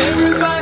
Everybody,